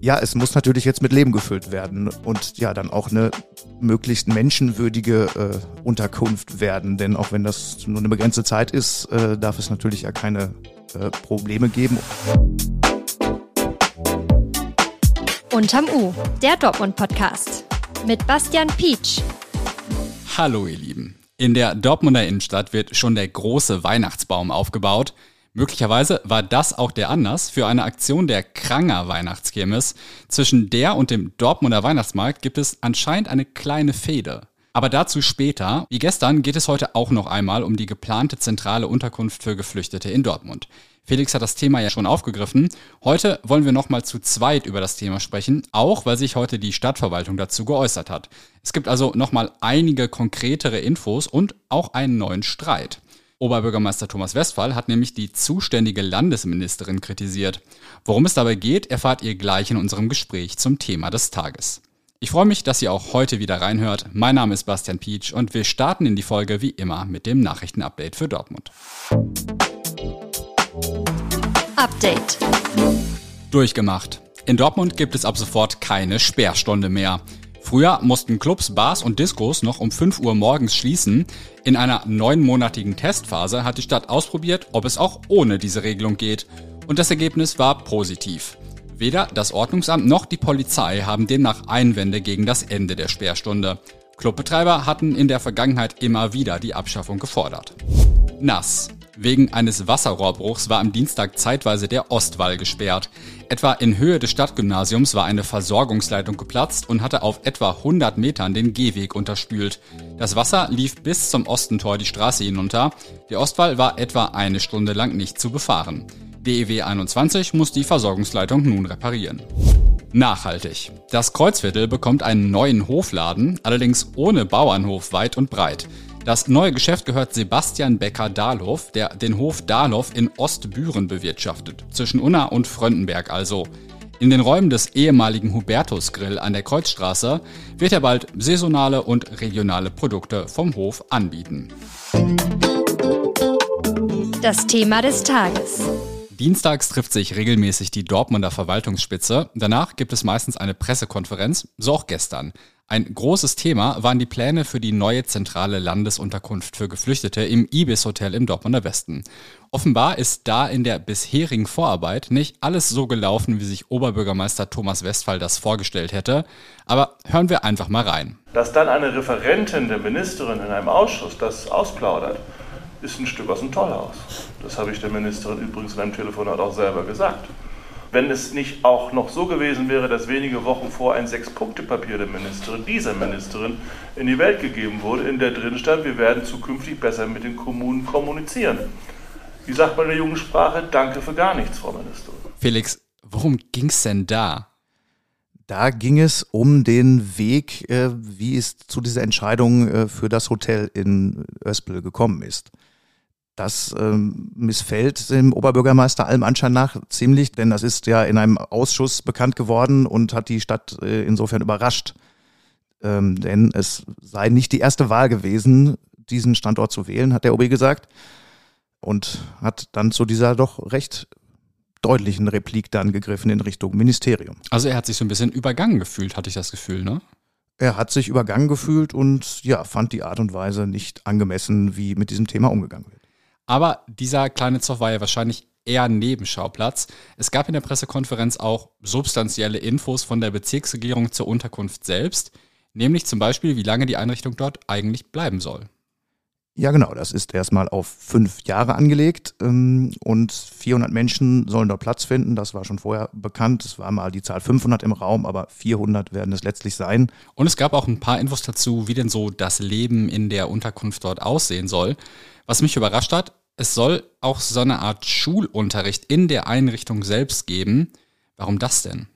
Ja, es muss natürlich jetzt mit Leben gefüllt werden und ja, dann auch eine möglichst menschenwürdige äh, Unterkunft werden. Denn auch wenn das nur eine begrenzte Zeit ist, äh, darf es natürlich ja keine äh, Probleme geben. Unterm U, der Dortmund-Podcast mit Bastian Pietsch. Hallo ihr Lieben. In der Dortmunder Innenstadt wird schon der große Weihnachtsbaum aufgebaut. Möglicherweise war das auch der Anlass für eine Aktion der Kranger Weihnachtskirmes. Zwischen der und dem Dortmunder Weihnachtsmarkt gibt es anscheinend eine kleine Fehde. Aber dazu später. Wie gestern geht es heute auch noch einmal um die geplante zentrale Unterkunft für Geflüchtete in Dortmund. Felix hat das Thema ja schon aufgegriffen. Heute wollen wir nochmal zu zweit über das Thema sprechen, auch weil sich heute die Stadtverwaltung dazu geäußert hat. Es gibt also nochmal einige konkretere Infos und auch einen neuen Streit. Oberbürgermeister Thomas Westphal hat nämlich die zuständige Landesministerin kritisiert. Worum es dabei geht, erfahrt ihr gleich in unserem Gespräch zum Thema des Tages. Ich freue mich, dass ihr auch heute wieder reinhört. Mein Name ist Bastian Pietsch und wir starten in die Folge wie immer mit dem Nachrichtenupdate für Dortmund. Update. Durchgemacht. In Dortmund gibt es ab sofort keine Sperrstunde mehr. Früher mussten Clubs, Bars und Diskos noch um 5 Uhr morgens schließen. In einer neunmonatigen Testphase hat die Stadt ausprobiert, ob es auch ohne diese Regelung geht. Und das Ergebnis war positiv. Weder das Ordnungsamt noch die Polizei haben demnach Einwände gegen das Ende der Sperrstunde. Clubbetreiber hatten in der Vergangenheit immer wieder die Abschaffung gefordert. Nass. Wegen eines Wasserrohrbruchs war am Dienstag zeitweise der Ostwall gesperrt. Etwa in Höhe des Stadtgymnasiums war eine Versorgungsleitung geplatzt und hatte auf etwa 100 Metern den Gehweg unterspült. Das Wasser lief bis zum Ostentor die Straße hinunter. Der Ostwall war etwa eine Stunde lang nicht zu befahren. DEW 21 muss die Versorgungsleitung nun reparieren. Nachhaltig. Das Kreuzviertel bekommt einen neuen Hofladen, allerdings ohne Bauernhof weit und breit. Das neue Geschäft gehört Sebastian Becker-Dahlhof, der den Hof Dahlhof in Ostbüren bewirtschaftet, zwischen Unna und Fröndenberg also. In den Räumen des ehemaligen Hubertus Grill an der Kreuzstraße wird er bald saisonale und regionale Produkte vom Hof anbieten. Das Thema des Tages. Dienstags trifft sich regelmäßig die Dortmunder Verwaltungsspitze. Danach gibt es meistens eine Pressekonferenz, so auch gestern. Ein großes Thema waren die Pläne für die neue zentrale Landesunterkunft für Geflüchtete im Ibis Hotel im Dortmunder Westen. Offenbar ist da in der bisherigen Vorarbeit nicht alles so gelaufen, wie sich Oberbürgermeister Thomas Westphal das vorgestellt hätte. Aber hören wir einfach mal rein. Dass dann eine Referentin der Ministerin in einem Ausschuss das ausplaudert, ist ein Stück aus dem Tollhaus. Das habe ich der Ministerin übrigens in einem Telefonat auch selber gesagt wenn es nicht auch noch so gewesen wäre, dass wenige Wochen vor ein Sechs-Punkte-Papier der Ministerin, dieser Ministerin, in die Welt gegeben wurde, in der drin stand, wir werden zukünftig besser mit den Kommunen kommunizieren. Wie sagt man in der jungen Sprache? Danke für gar nichts, Frau Ministerin. Felix, worum ging es denn da? Da ging es um den Weg, äh, wie es zu dieser Entscheidung äh, für das Hotel in Öspel gekommen ist. Das ähm, missfällt dem Oberbürgermeister allem Anschein nach ziemlich, denn das ist ja in einem Ausschuss bekannt geworden und hat die Stadt äh, insofern überrascht. Ähm, denn es sei nicht die erste Wahl gewesen, diesen Standort zu wählen, hat der OB gesagt. Und hat dann zu dieser doch recht deutlichen Replik dann gegriffen in Richtung Ministerium. Also er hat sich so ein bisschen übergangen gefühlt, hatte ich das Gefühl, ne? Er hat sich übergangen gefühlt und ja, fand die Art und Weise nicht angemessen, wie mit diesem Thema umgegangen wird. Aber dieser kleine Zoff war ja wahrscheinlich eher Nebenschauplatz. Es gab in der Pressekonferenz auch substanzielle Infos von der Bezirksregierung zur Unterkunft selbst, nämlich zum Beispiel, wie lange die Einrichtung dort eigentlich bleiben soll. Ja, genau. Das ist erstmal auf fünf Jahre angelegt ähm, und 400 Menschen sollen dort Platz finden. Das war schon vorher bekannt. Es war mal die Zahl 500 im Raum, aber 400 werden es letztlich sein. Und es gab auch ein paar Infos dazu, wie denn so das Leben in der Unterkunft dort aussehen soll. Was mich überrascht hat, es soll auch so eine Art Schulunterricht in der Einrichtung selbst geben. Warum das denn?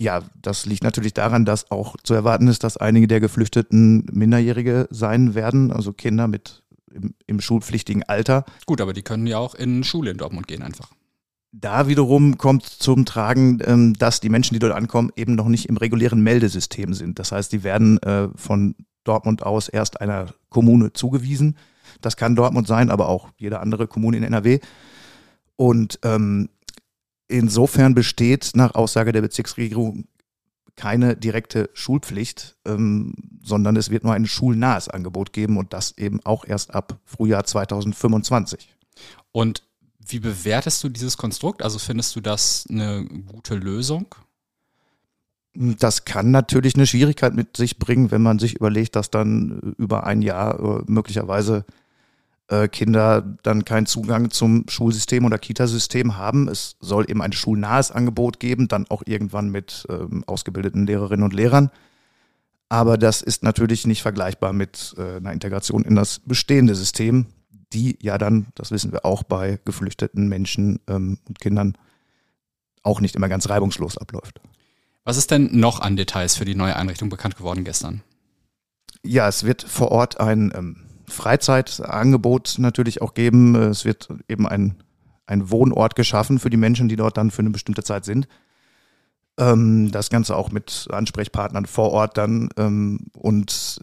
Ja, das liegt natürlich daran, dass auch zu erwarten ist, dass einige der Geflüchteten Minderjährige sein werden, also Kinder mit im, im schulpflichtigen Alter. Gut, aber die können ja auch in Schule in Dortmund gehen einfach. Da wiederum kommt zum Tragen, ähm, dass die Menschen, die dort ankommen, eben noch nicht im regulären Meldesystem sind. Das heißt, die werden äh, von Dortmund aus erst einer Kommune zugewiesen das kann Dortmund sein, aber auch jede andere Kommune in NRW. Und ähm, insofern besteht nach Aussage der Bezirksregierung keine direkte Schulpflicht, ähm, sondern es wird nur ein schulnahes Angebot geben und das eben auch erst ab Frühjahr 2025. Und wie bewertest du dieses Konstrukt? Also findest du das eine gute Lösung? Das kann natürlich eine Schwierigkeit mit sich bringen, wenn man sich überlegt, dass dann über ein Jahr äh, möglicherweise äh, Kinder dann keinen Zugang zum Schulsystem oder Kitasystem haben. Es soll eben ein schulnahes Angebot geben, dann auch irgendwann mit ähm, ausgebildeten Lehrerinnen und Lehrern. Aber das ist natürlich nicht vergleichbar mit äh, einer Integration in das bestehende System, die ja dann, das wissen wir auch bei geflüchteten Menschen ähm, und Kindern, auch nicht immer ganz reibungslos abläuft. Was ist denn noch an Details für die neue Einrichtung bekannt geworden gestern? Ja, es wird vor Ort ein ähm, Freizeitangebot natürlich auch geben. Es wird eben ein, ein Wohnort geschaffen für die Menschen, die dort dann für eine bestimmte Zeit sind. Ähm, das Ganze auch mit Ansprechpartnern vor Ort dann. Ähm, und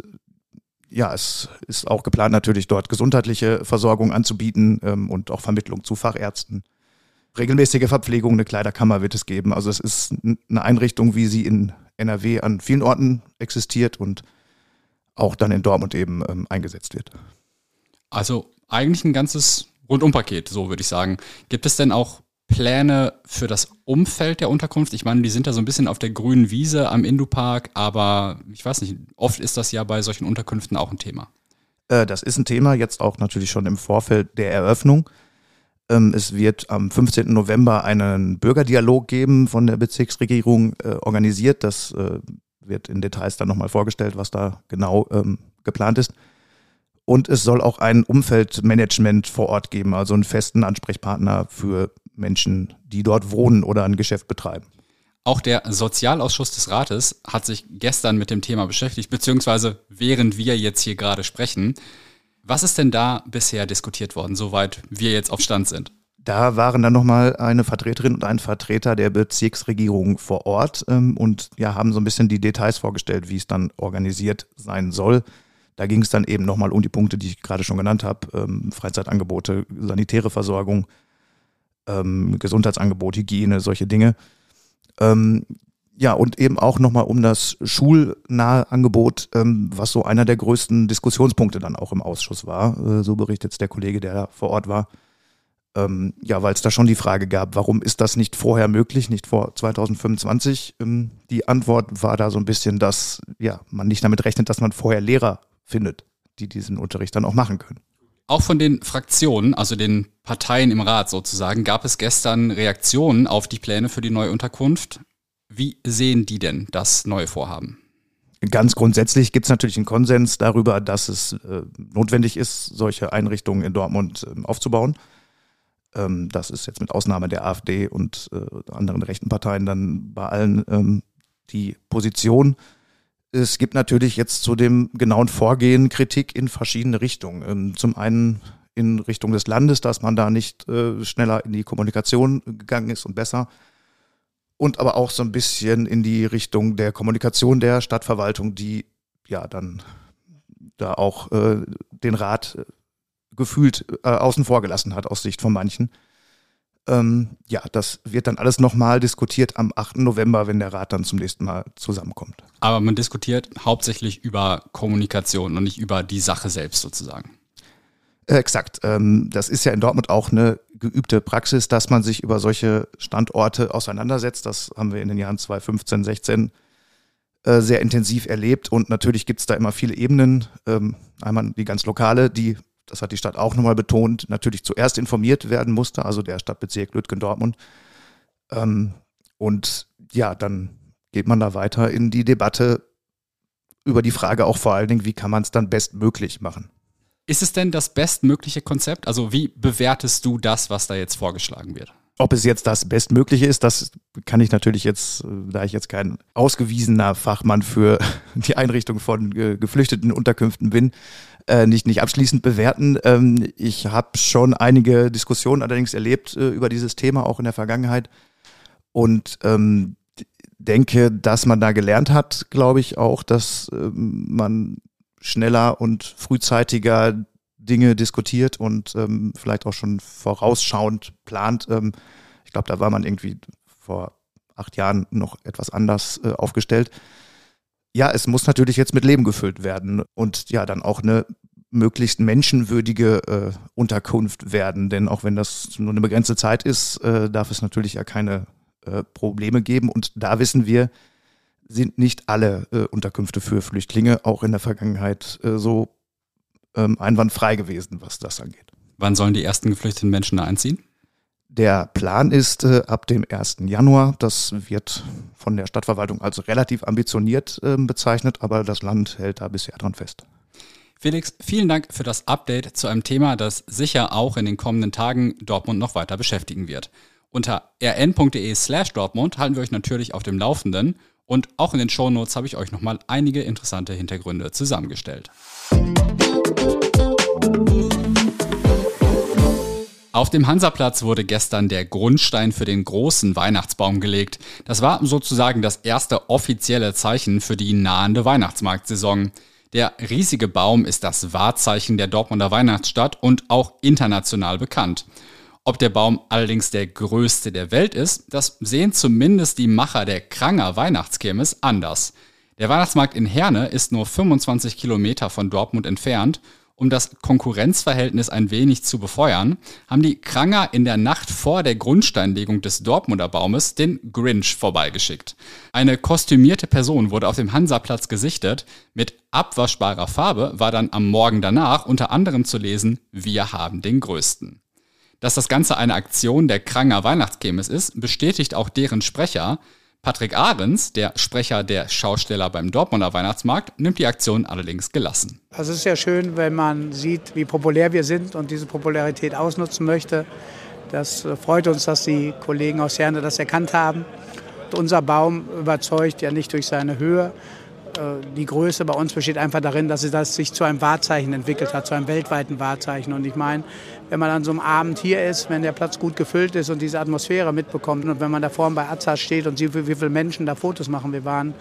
ja, es ist auch geplant, natürlich dort gesundheitliche Versorgung anzubieten ähm, und auch Vermittlung zu Fachärzten. Regelmäßige Verpflegung, eine Kleiderkammer wird es geben. Also es ist eine Einrichtung, wie sie in NRW an vielen Orten existiert und auch dann in Dortmund eben ähm, eingesetzt wird. Also eigentlich ein ganzes Rundumpaket, so würde ich sagen. Gibt es denn auch Pläne für das Umfeld der Unterkunft? Ich meine, die sind da so ein bisschen auf der grünen Wiese am Indu-Park, aber ich weiß nicht, oft ist das ja bei solchen Unterkünften auch ein Thema. Äh, das ist ein Thema, jetzt auch natürlich schon im Vorfeld der Eröffnung. Ähm, es wird am 15. November einen Bürgerdialog geben von der Bezirksregierung äh, organisiert. Das äh, wird in Details dann nochmal vorgestellt, was da genau ähm, geplant ist. Und es soll auch ein Umfeldmanagement vor Ort geben, also einen festen Ansprechpartner für Menschen, die dort wohnen oder ein Geschäft betreiben. Auch der Sozialausschuss des Rates hat sich gestern mit dem Thema beschäftigt, beziehungsweise während wir jetzt hier gerade sprechen. Was ist denn da bisher diskutiert worden, soweit wir jetzt auf Stand sind? Da waren dann nochmal eine Vertreterin und ein Vertreter der Bezirksregierung vor Ort ähm, und ja, haben so ein bisschen die Details vorgestellt, wie es dann organisiert sein soll. Da ging es dann eben nochmal um die Punkte, die ich gerade schon genannt habe. Ähm, Freizeitangebote, sanitäre Versorgung, ähm, Gesundheitsangebot, Hygiene, solche Dinge. Ähm, ja, und eben auch nochmal um das schulnahe Angebot, ähm, was so einer der größten Diskussionspunkte dann auch im Ausschuss war. Äh, so berichtet es der Kollege, der da vor Ort war. Ähm, ja, weil es da schon die Frage gab, warum ist das nicht vorher möglich, nicht vor 2025? Ähm, die Antwort war da so ein bisschen, dass ja, man nicht damit rechnet, dass man vorher Lehrer findet, die diesen Unterricht dann auch machen können. Auch von den Fraktionen, also den Parteien im Rat sozusagen, gab es gestern Reaktionen auf die Pläne für die neue Unterkunft. Wie sehen die denn das neue Vorhaben? Ganz grundsätzlich gibt es natürlich einen Konsens darüber, dass es äh, notwendig ist, solche Einrichtungen in Dortmund äh, aufzubauen. Ähm, das ist jetzt mit Ausnahme der AfD und äh, anderen rechten Parteien dann bei allen ähm, die Position. Es gibt natürlich jetzt zu dem genauen Vorgehen Kritik in verschiedene Richtungen. Ähm, zum einen in Richtung des Landes, dass man da nicht äh, schneller in die Kommunikation gegangen ist und besser. Und aber auch so ein bisschen in die Richtung der Kommunikation der Stadtverwaltung, die ja dann da auch äh, den Rat gefühlt äh, außen vor gelassen hat aus Sicht von manchen. Ähm, ja, das wird dann alles nochmal diskutiert am 8. November, wenn der Rat dann zum nächsten Mal zusammenkommt. Aber man diskutiert hauptsächlich über Kommunikation und nicht über die Sache selbst sozusagen. Äh, exakt. Ähm, das ist ja in Dortmund auch eine geübte Praxis, dass man sich über solche Standorte auseinandersetzt. Das haben wir in den Jahren 2015, 16 äh, sehr intensiv erlebt. Und natürlich gibt es da immer viele Ebenen. Ähm, einmal die ganz lokale, die das hat die Stadt auch nochmal betont, natürlich zuerst informiert werden musste, also der Stadtbezirk Lütgendortmund. Ähm, und ja, dann geht man da weiter in die Debatte über die Frage auch vor allen Dingen, wie kann man es dann bestmöglich machen. Ist es denn das bestmögliche Konzept? Also wie bewertest du das, was da jetzt vorgeschlagen wird? Ob es jetzt das Bestmögliche ist, das kann ich natürlich jetzt, da ich jetzt kein ausgewiesener Fachmann für die Einrichtung von äh, geflüchteten Unterkünften bin, äh, nicht, nicht abschließend bewerten. Ähm, ich habe schon einige Diskussionen allerdings erlebt äh, über dieses Thema, auch in der Vergangenheit. Und ähm, denke, dass man da gelernt hat, glaube ich auch, dass ähm, man schneller und frühzeitiger Dinge diskutiert und ähm, vielleicht auch schon vorausschauend plant. Ähm, Ich glaube, da war man irgendwie vor acht Jahren noch etwas anders äh, aufgestellt. Ja, es muss natürlich jetzt mit Leben gefüllt werden und ja, dann auch eine möglichst menschenwürdige äh, Unterkunft werden. Denn auch wenn das nur eine begrenzte Zeit ist, äh, darf es natürlich ja keine äh, Probleme geben. Und da wissen wir, sind nicht alle äh, Unterkünfte für Flüchtlinge auch in der Vergangenheit äh, so ähm, einwandfrei gewesen, was das angeht. Wann sollen die ersten geflüchteten Menschen da einziehen? Der Plan ist äh, ab dem 1. Januar. Das wird von der Stadtverwaltung als relativ ambitioniert äh, bezeichnet, aber das Land hält da bisher dran fest. Felix, vielen Dank für das Update zu einem Thema, das sicher auch in den kommenden Tagen Dortmund noch weiter beschäftigen wird. Unter rn.de slash Dortmund halten wir euch natürlich auf dem Laufenden und auch in den Shownotes habe ich euch nochmal einige interessante Hintergründe zusammengestellt. Auf dem Hansaplatz wurde gestern der Grundstein für den großen Weihnachtsbaum gelegt. Das war sozusagen das erste offizielle Zeichen für die nahende Weihnachtsmarktsaison. Der riesige Baum ist das Wahrzeichen der Dortmunder Weihnachtsstadt und auch international bekannt. Ob der Baum allerdings der größte der Welt ist, das sehen zumindest die Macher der Kranger Weihnachtskirmes anders. Der Weihnachtsmarkt in Herne ist nur 25 Kilometer von Dortmund entfernt um das Konkurrenzverhältnis ein wenig zu befeuern, haben die Kranger in der Nacht vor der Grundsteinlegung des Dortmunder Baumes den Grinch vorbeigeschickt. Eine kostümierte Person wurde auf dem Hansaplatz gesichtet. Mit abwaschbarer Farbe war dann am Morgen danach unter anderem zu lesen, wir haben den größten. Dass das Ganze eine Aktion der Kranger Weihnachtschemis ist, bestätigt auch deren Sprecher. Patrick Ahrens, der Sprecher der Schausteller beim Dortmunder Weihnachtsmarkt, nimmt die Aktion allerdings gelassen. Es ist ja schön, wenn man sieht, wie populär wir sind und diese Popularität ausnutzen möchte. Das freut uns, dass die Kollegen aus Herne das erkannt haben. Unser Baum überzeugt ja nicht durch seine Höhe, die Größe bei uns besteht einfach darin, dass es sich zu einem Wahrzeichen entwickelt hat, zu einem weltweiten Wahrzeichen. Und ich meine, wenn man an so einem Abend hier ist, wenn der Platz gut gefüllt ist und diese Atmosphäre mitbekommt und wenn man da vorne bei Azaz steht und sieht, wie viele Menschen da Fotos machen. Wir waren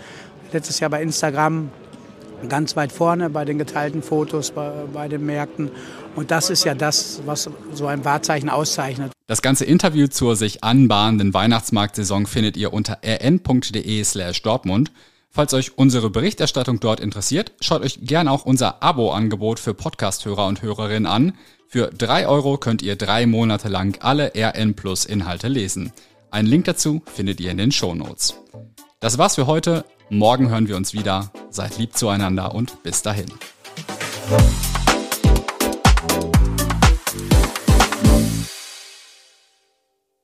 letztes Jahr bei Instagram ganz weit vorne bei den geteilten Fotos, bei, bei den Märkten. Und das ist ja das, was so ein Wahrzeichen auszeichnet. Das ganze Interview zur sich anbahnenden Weihnachtsmarktsaison findet ihr unter rn.de slash Dortmund. Falls euch unsere Berichterstattung dort interessiert, schaut euch gern auch unser Abo-Angebot für Podcast-Hörer und Hörerinnen an. Für drei Euro könnt ihr drei Monate lang alle RN Plus Inhalte lesen. Einen Link dazu findet ihr in den Show Notes. Das war's für heute. Morgen hören wir uns wieder. Seid lieb zueinander und bis dahin.